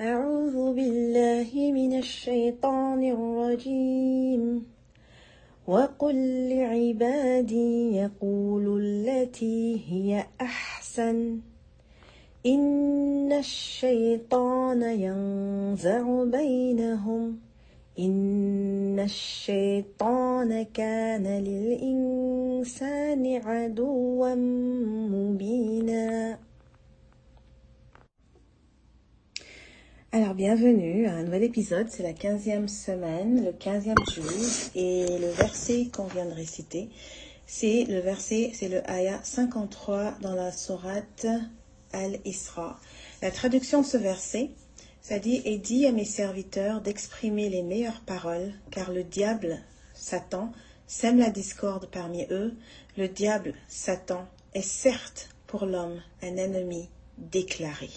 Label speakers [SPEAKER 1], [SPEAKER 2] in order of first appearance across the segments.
[SPEAKER 1] أعوذ بالله من الشيطان الرجيم. وقل لعبادي يقولوا التي هي أحسن. إن الشيطان ينزع بينهم. إن الشيطان كان للإنسان عدوا مبينا. Alors bienvenue à un nouvel épisode, c'est la quinzième semaine, le quinzième jour, et le verset qu'on vient de réciter, c'est le verset, c'est le ayah 53 dans la sourate Al-Isra. La traduction de ce verset, ça dit Et dis à mes serviteurs d'exprimer les meilleures paroles, car le diable, Satan, sème la discorde parmi eux. Le diable, Satan, est certes pour l'homme un ennemi déclaré.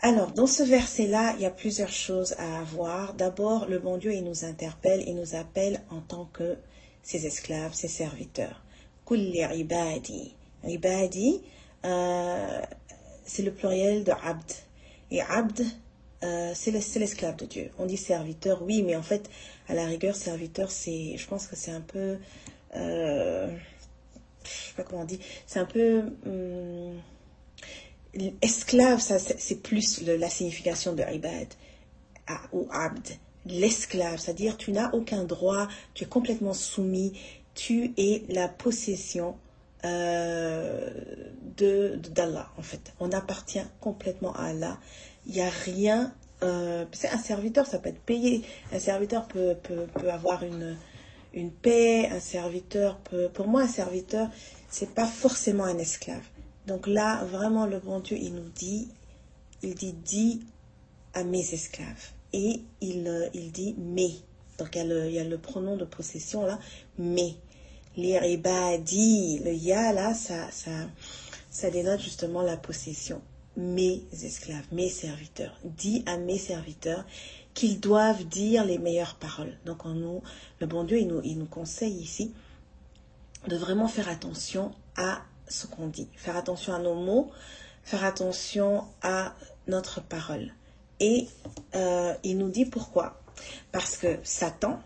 [SPEAKER 1] Alors, dans ce verset-là, il y a plusieurs choses à avoir. D'abord, le bon Dieu, il nous interpelle, il nous appelle en tant que ses esclaves, ses serviteurs. Kulli ibadi. Ibadi, euh, c'est le pluriel de abd. Et abd, euh, c'est l'esclave de Dieu. On dit serviteur, oui, mais en fait, à la rigueur, serviteur, c'est, je pense que c'est un peu, euh, je sais pas comment on dit, c'est un peu, hum, esclave, c'est plus la signification de ibad ou abd. L'esclave, c'est-à-dire tu n'as aucun droit, tu es complètement soumis, tu es la possession euh, de d'Allah en fait. On appartient complètement à Allah. Il n'y a rien. Euh, c'est un serviteur, ça peut être payé. Un serviteur peut, avoir une, une paix. Un serviteur. Pour moi, un serviteur, c'est pas forcément un esclave. Donc là, vraiment, le bon Dieu, il nous dit, il dit, dis à mes esclaves. Et il, euh, dit mais. Donc il y, a le, pronom de possession là, mais. L'iribadi, le ya là, ça, ça, ça dénote justement la possession. Mes esclaves, mes serviteurs. Dis à mes serviteurs qu'ils doivent dire les meilleures paroles. Donc nous, le bon Dieu, nous, il nous conseille ici de vraiment faire attention à ce qu'on dit, faire attention à nos mots, faire attention à notre parole. Et euh, il nous dit pourquoi. Parce que Satan,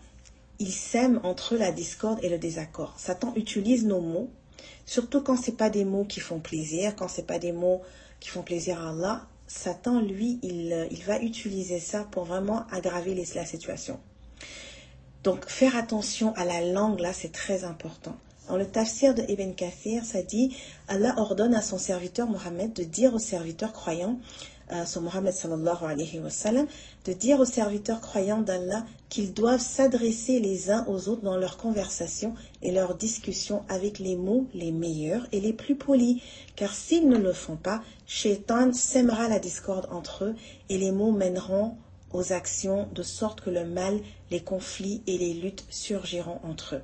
[SPEAKER 1] il sème entre la discorde et le désaccord. Satan utilise nos mots, surtout quand c'est pas des mots qui font plaisir, quand c'est pas des mots qui font plaisir à Allah. Satan, lui, il, il va utiliser ça pour vraiment aggraver la situation. Donc, faire attention à la langue, là, c'est très important. Dans le tafsir de Ibn Kathir, ça dit Allah ordonne à son serviteur Mohammed de dire aux serviteurs croyants, euh, Mohammed de dire aux serviteurs croyants d'Allah qu'ils doivent s'adresser les uns aux autres dans leurs conversations et leurs discussions avec les mots les meilleurs et les plus polis. Car s'ils ne le font pas, Shaitan sèmera la discorde entre eux et les mots mèneront aux actions de sorte que le mal, les conflits et les luttes surgiront entre eux.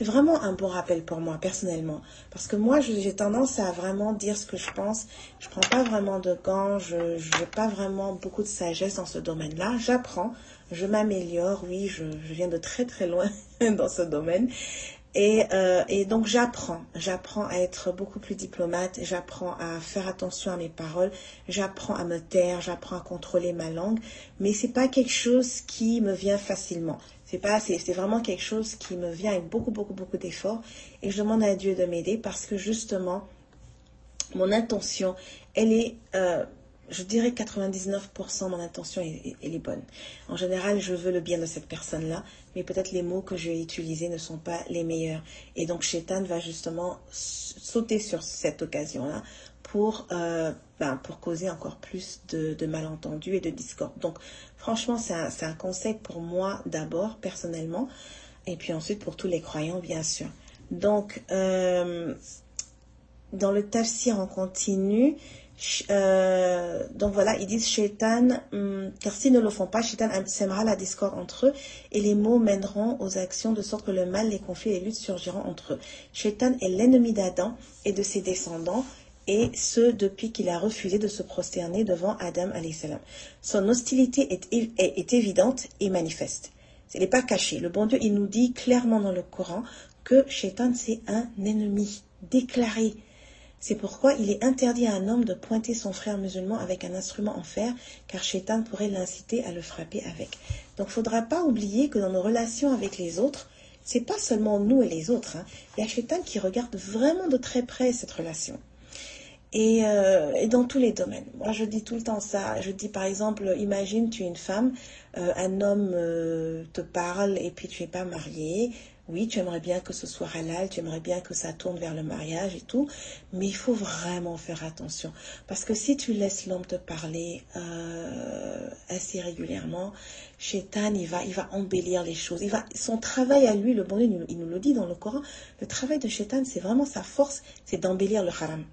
[SPEAKER 1] C'est vraiment un bon rappel pour moi, personnellement. Parce que moi, j'ai tendance à vraiment dire ce que je pense. Je prends pas vraiment de gants, je n'ai pas vraiment beaucoup de sagesse dans ce domaine-là. J'apprends, je m'améliore, oui, je, je, viens de très très loin dans ce domaine. Et, euh, et donc j'apprends, j'apprends à être beaucoup plus diplomate, j'apprends à faire attention à mes paroles, j'apprends à me taire, j'apprends à contrôler ma langue, mais c'est pas quelque chose qui me vient facilement. C'est pas, c'est vraiment quelque chose qui me vient avec beaucoup, beaucoup, beaucoup d'efforts. Et je demande à Dieu de m'aider parce que justement, mon intention, elle est, euh, je dirais 99% mon intention est, est, bonne. En général, je veux le bien de cette personne-là, mais peut-être les mots que je vais utiliser ne sont pas les meilleurs. Et donc, Shaitan va justement sauter sur cette occasion-là pour, euh, ben, pour causer encore plus de, malentendus et de discorde. Donc, franchement, c'est un, un conseil pour moi d'abord, personnellement, et puis ensuite pour tous les croyants, bien sûr. Donc, euh, dans le tafsir en continu, euh, donc voilà, ils disent Shaitan, hum, car s'ils ne le font pas, Shaitan sèmera la discorde entre eux et les mots mèneront aux actions de sorte que le mal, les conflits et les luttes surgiront entre eux. Shaitan est l'ennemi d'Adam et de ses descendants et ce depuis qu'il a refusé de se prosterner devant Adam salam. Son hostilité est, est, évidente et manifeste. Elle n'est pas cachée. Le bon Dieu, il nous dit clairement dans le Coran que Shaitan, c'est un ennemi déclaré. C'est pourquoi il est interdit à un homme de pointer son frère musulman avec un instrument en fer, car Shaitan pourrait l'inciter à le frapper avec. Donc il ne faudra pas oublier que dans nos relations avec les autres, c'est pas seulement nous et les autres. Hein. Il y a Shaitan qui regarde vraiment de très près cette relation. Et, euh, et, dans tous les domaines. Moi, je dis tout le temps ça. Je dis par exemple, imagine tu es une femme, euh, un homme euh, te parle et puis tu n'es pas mariée. Oui, tu aimerais bien que ce soit halal, tu aimerais bien que ça tourne vers le mariage et tout, mais il faut vraiment faire attention. Parce que si tu laisses l'homme te parler euh, assez régulièrement, Shaitan, il va, il va embellir les choses. Il va, son travail à lui, le bon Dieu, il nous le dit dans le Coran, le travail de Shaitan, c'est vraiment sa force, c'est d'embellir le haram.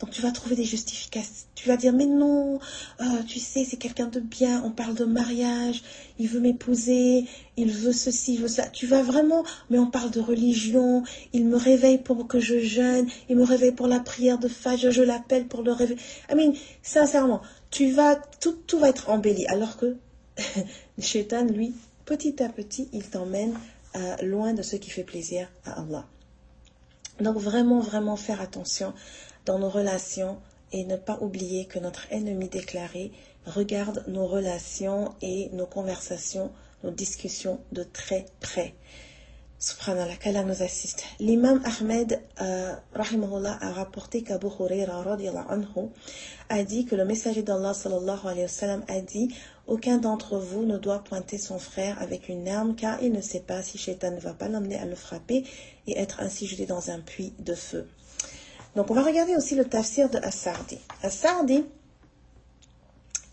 [SPEAKER 1] Donc tu vas trouver des justifications. Tu vas dire mais non, euh, tu sais c'est quelqu'un de bien. On parle de mariage, il veut m'épouser, il veut ceci, il veut ça. Tu vas vraiment, mais on parle de religion. Il me réveille pour que je jeûne. Il me réveille pour la prière de Fajr. Je l'appelle pour le réveil. I mean, sincèrement, tu vas tout, tout va être embelli. Alors que Shaitan, lui, petit à petit, il t'emmène euh, loin de ce qui fait plaisir à Allah. Donc vraiment, vraiment faire attention dans nos relations et ne pas oublier que notre ennemi déclaré regarde nos relations et nos conversations, nos discussions de très près. Subhanallah, qu'Allah nous assiste. L'imam Ahmed, euh, a rapporté qu'Abu Huraira, anhu, a dit que le messager d'Allah, sallallahu a dit Aucun d'entre vous ne doit pointer son frère avec une arme, car il ne sait pas si Shaitan ne va pas l'emmener à le frapper et être ainsi jeté dans un puits de feu. Donc on va regarder aussi le tafsir de Assardi. Assardi,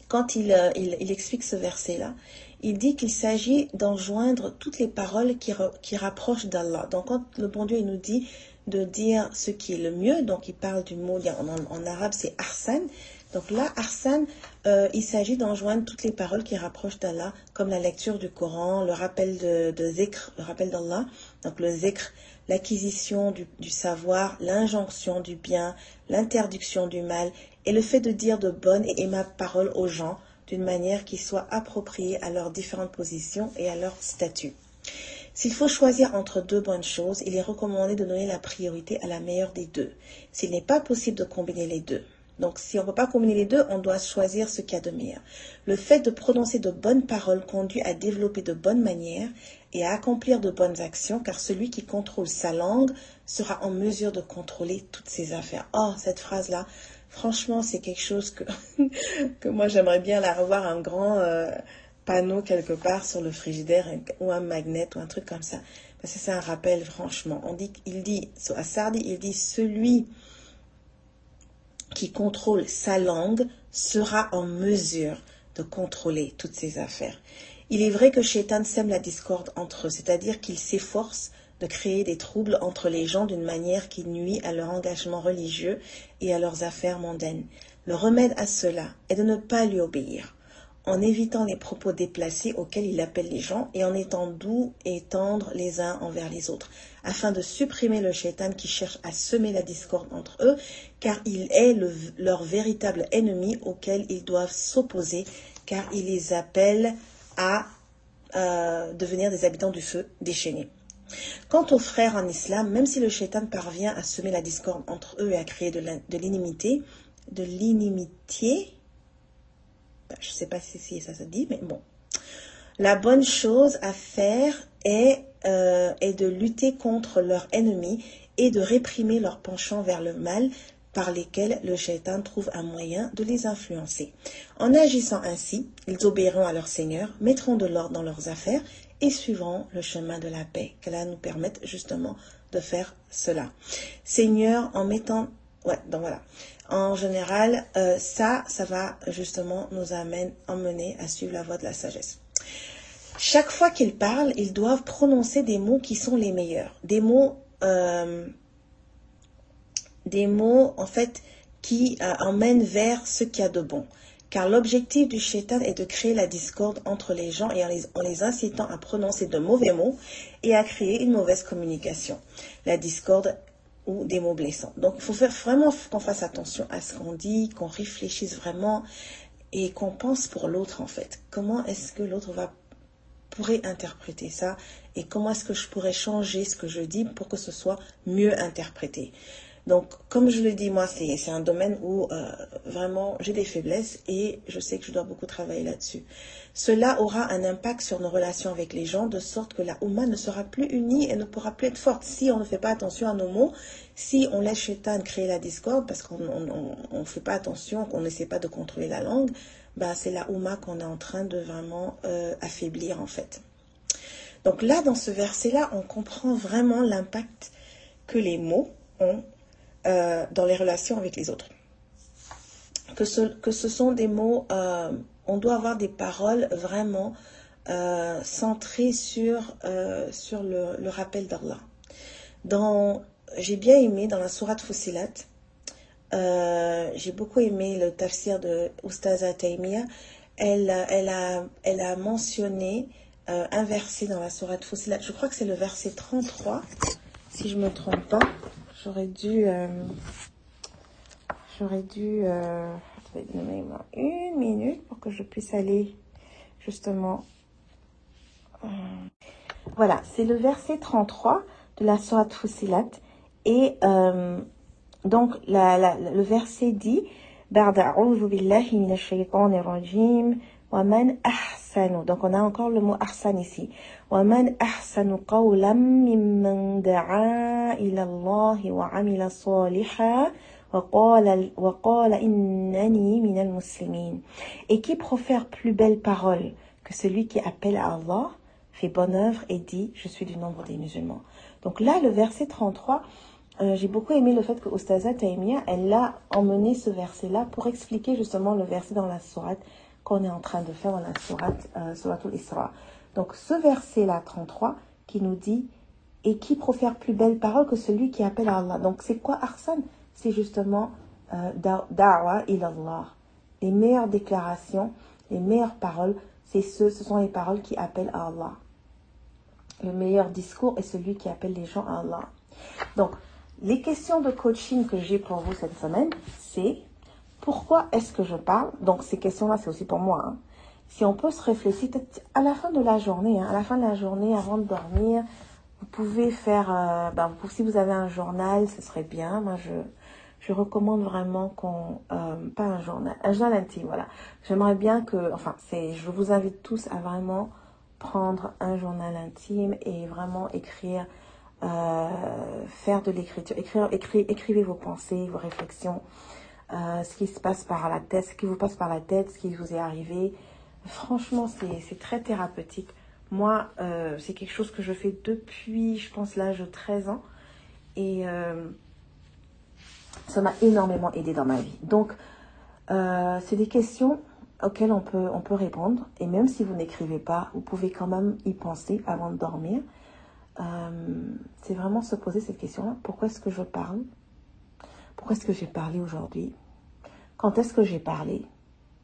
[SPEAKER 1] quand il, euh, il, il explique ce verset-là, il dit qu'il s'agit d'enjoindre toutes les paroles qui, qui rapprochent d'Allah. Donc quand le bon Dieu nous dit de dire ce qui est le mieux, donc il parle du mot, en, en arabe c'est arsan, donc là, arsan, euh, il s'agit d'enjoindre toutes les paroles qui rapprochent d'Allah, comme la lecture du Coran, le rappel de, de zikr, le rappel d'Allah, donc le zikr, l'acquisition du, du, savoir, l'injonction du bien, l'interdiction du mal, et le fait de dire de bonnes et aimables paroles aux gens d'une manière qui soit appropriée à leurs différentes positions et à leur statut. S'il faut choisir entre deux bonnes choses, il est recommandé de donner la priorité à la meilleure des deux. S'il n'est pas possible de combiner les deux, donc, si on ne peut pas combiner les deux, on doit choisir ce qu'il y a de meilleur. Le fait de prononcer de bonnes paroles conduit à développer de bonnes manières et à accomplir de bonnes actions, car celui qui contrôle sa langue sera en mesure de contrôler toutes ses affaires. Oh, cette phrase-là, franchement, c'est quelque chose que, que moi j'aimerais bien la revoir un grand euh, panneau quelque part sur le frigidaire ou un magnet ou un truc comme ça. Parce que c'est un rappel, franchement. On dit, il dit, à Sardi, il dit celui qui contrôle sa langue sera en mesure de contrôler toutes ses affaires. Il est vrai que Shaitan sème la discorde entre eux, c'est-à-dire qu'il s'efforce de créer des troubles entre les gens d'une manière qui nuit à leur engagement religieux et à leurs affaires mondaines. Le remède à cela est de ne pas lui obéir, en évitant les propos déplacés auxquels il appelle les gens et en étant doux et tendre les uns envers les autres, afin de supprimer le shaitan qui cherche à semer la discorde entre eux, car il est le, leur véritable ennemi auquel ils doivent s'opposer, car il les appelle à euh, devenir des habitants du feu déchaîné. Quant aux frères en islam, même si le shaitan parvient à semer la discorde entre eux et à créer de l'inimité, de l'inimitié, je ne sais pas si ça se dit, mais bon. La bonne chose à faire est, euh, de lutter contre leurs ennemis et de réprimer leur penchant vers le mal, par lesquels le shaitan trouve un moyen de les influencer. En agissant ainsi, ils obéiront à leur Seigneur, mettront de l'ordre dans leurs affaires et suivront le chemin de la paix. Qu'Allah nous permette justement de faire cela. Seigneur, en mettant... Ouais, donc voilà. En général, euh, ça, ça va justement nous amener, emmener à suivre la voie de la sagesse. Chaque fois qu'ils parlent, ils doivent prononcer des mots qui sont les meilleurs. Des mots... Euh, des mots, en fait, qui euh, emmènent vers ce qu'il y a de bon. Car l'objectif du shaitan est de créer la discorde entre les gens et en les, en les, incitant à prononcer de mauvais mots et à créer une mauvaise communication. La discorde ou des mots blessants. Donc il faut faire vraiment qu'on fasse attention à ce qu'on dit, qu'on réfléchisse vraiment et qu'on pense pour l'autre en fait. Comment est-ce que l'autre va pourrait interpréter ça et comment est-ce que je pourrais changer ce que je dis pour que ce soit mieux interprété? Donc, comme je le dis, moi, c'est un domaine où euh, vraiment j'ai des faiblesses et je sais que je dois beaucoup travailler là-dessus. Cela aura un impact sur nos relations avec les gens, de sorte que la Oumma ne sera plus unie et ne pourra plus être forte si on ne fait pas attention à nos mots, si on laisse Shaitan créer la discorde parce qu'on ne fait pas attention, qu'on n'essaie pas de contrôler la langue, ben, c'est la Oumma qu'on est en train de vraiment euh, affaiblir en fait. Donc là, dans ce verset-là, on comprend vraiment l'impact que les mots ont euh, dans les relations avec les autres. Que ce, que ce sont des mots, euh, on doit avoir des paroles vraiment euh, centrées sur, sur le, rappel d'Allah. Dans, j'ai bien aimé dans la sourate Fusilat, j'ai beaucoup aimé le tafsir de Oustaza Taimia. Elle, elle, a, elle a mentionné un verset dans la sourate Fusilat. Je crois que c'est le verset 33, si je ne me trompe pas. J'aurais dû. Euh, j'aurais dû. Euh, une minute pour que je puisse aller justement. Euh, voilà, c'est le verset 33 de la Sourate Fusilat. Et donc, la, la, le verset dit بعد أعوذ بالله من الشيطان الرجيم ومن أحسن donc on a encore le mot ahsan ici ومن أحسن قولا ممن دعا إلى الله وعمل صالحا وقال, وقال إنني من المسلمين et qui profère plus belle parole que celui qui appelle à Allah fait bonne œuvre et dit je suis du nombre des musulmans donc là le verset 33 euh, j'ai beaucoup aimé le fait que Oustaza Taimia, elle a emmené ce verset-là pour expliquer justement le verset dans la sourate qu'on est en train de faire dans la sourate, euh, Isra. Donc ce verset-là, 33, qui nous dit « Et qui profère plus belle parole que celui qui appelle à Allah ?» Donc c'est quoi Arsan C'est justement euh, da'wa ilallah. Les meilleures déclarations, les meilleures paroles, c'est ce, ce sont les paroles qui appellent à Allah. Le meilleur discours est celui qui appelle les gens à Allah. Donc, les questions de coaching que j'ai pour vous cette semaine, c'est pourquoi est-ce que je parle? Donc ces questions-là, c'est aussi pour moi. Hein. Si on peut se réfléchir à la fin de la journée, hein, à la fin de la journée, avant de dormir, vous pouvez faire, euh, ben, si vous avez un journal, ce serait bien. Moi, je, recommande vraiment qu'on, euh, pas un journal, un journal intime, voilà. J'aimerais bien que, enfin, c'est, je vous invite tous à vraiment prendre un journal intime et vraiment écrire euh, faire de l'écriture, écrire, écrivez vos pensées, vos réflexions, euh, ce qui se passe par la tête, ce qui vous passe par la tête, ce qui vous est arrivé. Franchement, c'est très thérapeutique. Moi, euh, c'est quelque chose que je fais depuis, je pense, l'âge de 13 ans. Et ça m'a énormément aidé dans ma vie. Donc, c'est des questions auxquelles on peut, on peut répondre. Et même si vous n'écrivez pas, vous pouvez quand même y penser avant de dormir. Euh, c'est vraiment se poser cette question-là. Pourquoi est-ce que je parle Pourquoi est-ce que j'ai parlé aujourd'hui? Quand est-ce que j'ai parlé?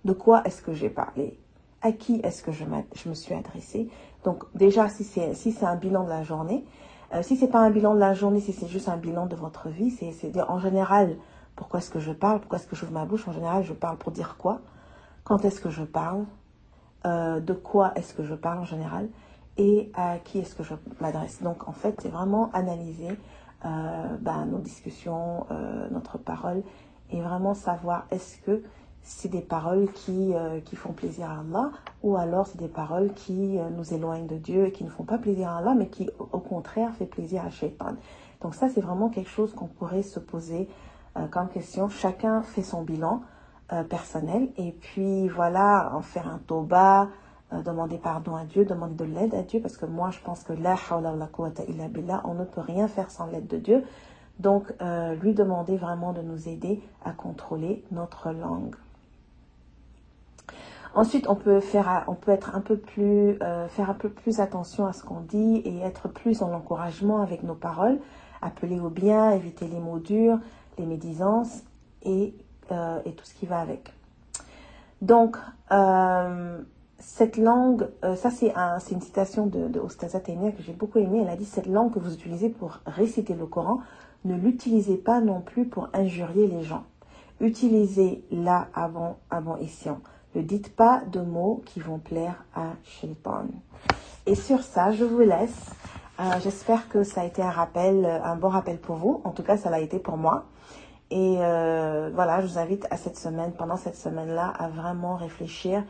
[SPEAKER 1] De quoi est-ce que j'ai parlé? À qui est-ce que je, je, me suis adressée? Donc déjà, si c'est si un bilan de la journée, euh, si c'est pas un bilan de la journée, si c'est juste un bilan de votre vie, c'est en général, pourquoi est-ce que je parle? Pourquoi est-ce que j'ouvre ma bouche? En général, je parle pour dire quoi? Quand est-ce que je parle? Euh, De quoi est-ce que je parle en général? Et à qui est-ce que je m'adresse? Donc en fait, c'est vraiment analyser ben, nos discussions, euh, notre parole, et vraiment savoir est-ce que c'est des paroles qui, euh, qui font plaisir à Allah, ou alors c'est des paroles qui nous éloignent de Dieu et qui ne font pas plaisir à Allah, mais qui au contraire fait plaisir à Shaitan. Donc ça, c'est vraiment quelque chose qu'on pourrait se poser comme question. Chacun fait son bilan personnel et puis voilà, en faire un toba, euh, demander pardon à Dieu, demander de l'aide à Dieu parce que moi je pense que la hawla on ne peut rien faire sans l'aide de Dieu. Donc euh, lui demander vraiment de nous aider à contrôler notre langue. Ensuite, on peut faire, être un peu plus, euh, faire un peu plus attention à ce qu'on dit et être plus dans l'encouragement avec nos paroles, appeler au bien, éviter les mots durs, les médisances et, tout ce qui va avec. Donc, cette langue, euh, ça c'est un, c'est une citation de, de Ostaza que j'ai beaucoup aimée. Elle a dit cette langue que vous utilisez pour réciter le Coran, ne l'utilisez pas non plus pour injurier les gens. Utilisez-la avant, avant escient. Ne dites pas de mots qui vont plaire à Shaitan. Et sur ça, je vous laisse. Euh, J'espère que ça a été un rappel, euh, un bon rappel pour vous. En tout cas, ça l'a été pour moi. Et voilà, je vous invite à cette semaine, pendant cette semaine-là, à vraiment réfléchir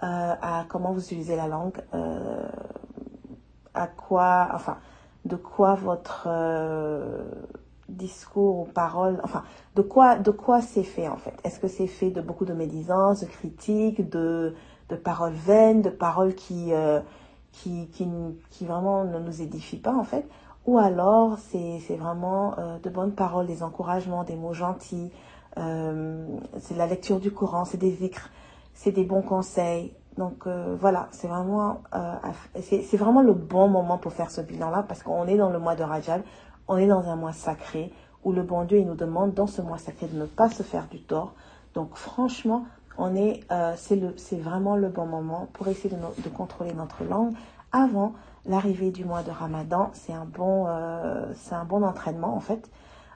[SPEAKER 1] à comment vous utilisez la langue, euh, à quoi, enfin, de quoi votre euh, discours ou parole, enfin, de quoi, de quoi c'est fait en fait? Est-ce que c'est fait de beaucoup de médisance, de critiques, de, de paroles vaines, de paroles qui, euh, qui, qui, qui vraiment ne nous édifient pas en fait? Ou alors c'est c'est vraiment euh, de bonnes paroles, des encouragements, des mots gentils, euh, c'est la lecture du Coran, c'est des zikrs, c'est des bons conseils. Donc euh, voilà, c'est vraiment, euh, c'est vraiment le bon moment pour faire ce bilan-là parce qu'on est dans le mois de Rajab, on est dans un mois sacré où le bon Dieu il nous demande dans ce mois sacré de ne pas se faire du tort. Donc franchement, on est, euh, c'est vraiment le bon moment pour essayer de, de contrôler notre langue avant l'arrivée du mois de Ramadan. C'est un bon, c'est un bon entraînement en fait,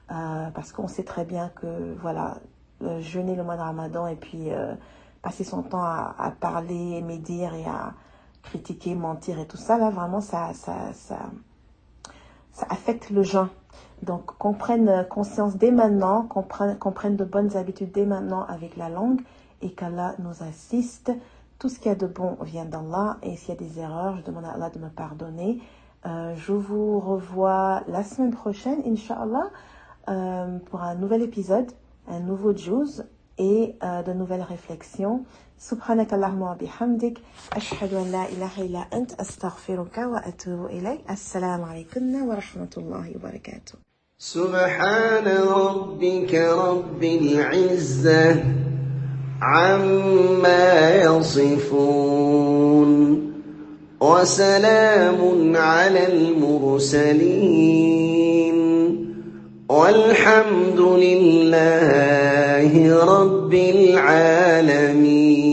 [SPEAKER 1] parce qu'on sait très bien que voilà, jeûner le mois de Ramadan et puis passer son temps à, à parler, médire et à critiquer, mentir et tout ça là, vraiment ça, ça, ça, affecte le jeûne. Donc qu'on prenne conscience dès maintenant, qu'on prenne, prenne de bonnes habitudes dès maintenant avec la langue et qu'Allah nous assiste. Tout ce qu'il y a de bon vient d'Allah et s'il y a des erreurs, je demande à Allah de me pardonner. Euh, je vous revois la semaine prochaine, Inch'Allah, euh, pour un nouvel épisode, un nouveau juice et euh, de nouvelles réflexions. سبحانك اللهم وبحمدك أشهد أن لا إله إلا أنت أستغفرك وأتوب إليك السلام عليكم ورحمة الله وبركاته
[SPEAKER 2] سبحان ربك رب العزة عما يصفون وسلام على المرسلين. والحمد لله رب العالمين.